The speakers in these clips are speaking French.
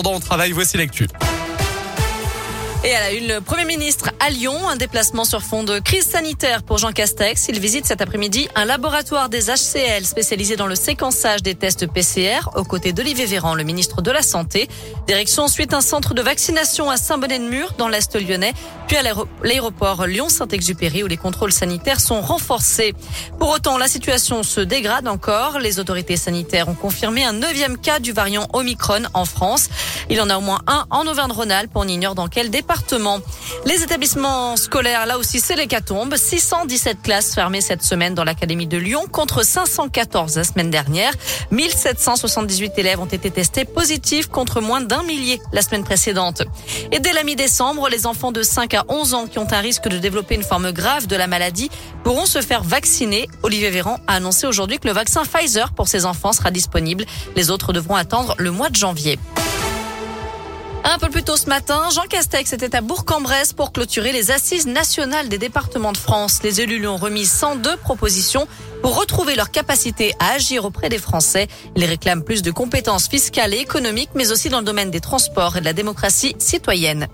attendant, on travaille. Voici l'actu. Et à la une, le Premier ministre à Lyon, un déplacement sur fond de crise sanitaire pour Jean Castex. Il visite cet après-midi un laboratoire des HCL spécialisé dans le séquençage des tests PCR aux côtés d'Olivier Véran, le ministre de la Santé. Direction ensuite un centre de vaccination à Saint-Bonnet-de-Mur dans l'Est lyonnais, puis à l'aéroport Lyon-Saint-Exupéry où les contrôles sanitaires sont renforcés. Pour autant, la situation se dégrade encore. Les autorités sanitaires ont confirmé un neuvième cas du variant Omicron en France. Il en a au moins un en Auvergne-Rhône-Alpes. On ignore dans quel les établissements scolaires, là aussi, c'est l'hécatombe. 617 classes fermées cette semaine dans l'Académie de Lyon contre 514 la semaine dernière. 1778 élèves ont été testés positifs contre moins d'un millier la semaine précédente. Et dès la mi-décembre, les enfants de 5 à 11 ans qui ont un risque de développer une forme grave de la maladie pourront se faire vacciner. Olivier Véran a annoncé aujourd'hui que le vaccin Pfizer pour ces enfants sera disponible. Les autres devront attendre le mois de janvier. Un peu plus tôt ce matin, Jean Castex était à Bourg-en-Bresse pour clôturer les assises nationales des départements de France. Les élus lui ont remis 102 propositions pour retrouver leur capacité à agir auprès des Français. Ils réclament plus de compétences fiscales et économiques, mais aussi dans le domaine des transports et de la démocratie citoyenne.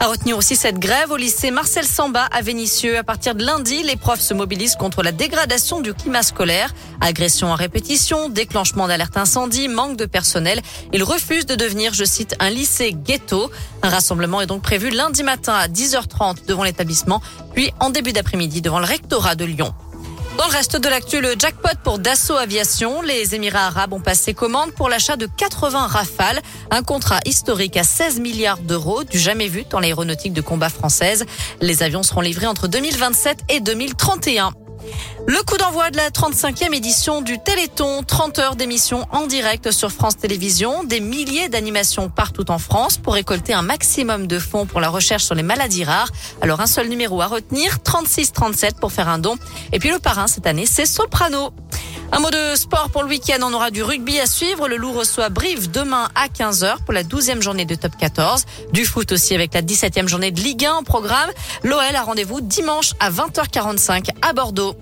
À retenir aussi cette grève au lycée Marcel Samba à Vénissieux. À partir de lundi, les profs se mobilisent contre la dégradation du climat scolaire. Agression à répétition, déclenchement d'alerte incendie, manque de personnel. Ils refusent de devenir, je cite, un lycée ghetto. Un rassemblement est donc prévu lundi matin à 10h30 devant l'établissement, puis en début d'après-midi devant le rectorat de Lyon. Dans le reste de l'actu, jackpot pour Dassault Aviation. Les Émirats arabes ont passé commande pour l'achat de 80 Rafales, un contrat historique à 16 milliards d'euros, du jamais vu dans l'aéronautique de combat française. Les avions seront livrés entre 2027 et 2031. Le coup d'envoi de la 35e édition du Téléthon, 30 heures d'émission en direct sur France Télévisions, des milliers d'animations partout en France pour récolter un maximum de fonds pour la recherche sur les maladies rares. Alors un seul numéro à retenir, 3637 pour faire un don. Et puis le parrain cette année, c'est Soprano. Un mot de sport pour le week-end. On aura du rugby à suivre. Le Loup reçoit Brive demain à 15h pour la 12e journée de top 14. Du foot aussi avec la 17e journée de Ligue 1 en programme. L'OL a rendez-vous dimanche à 20h45 à Bordeaux.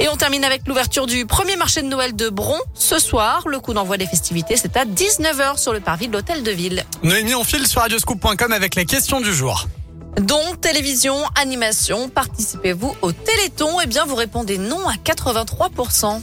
Et on termine avec l'ouverture du premier marché de Noël de Bron ce soir. Le coup d'envoi des festivités, c'est à 19h sur le parvis de l'hôtel de ville. Noémie, on file sur radioscoop.com avec la question du jour. Donc, télévision, animation, participez-vous au Téléthon? Eh bien, vous répondez non à 83%.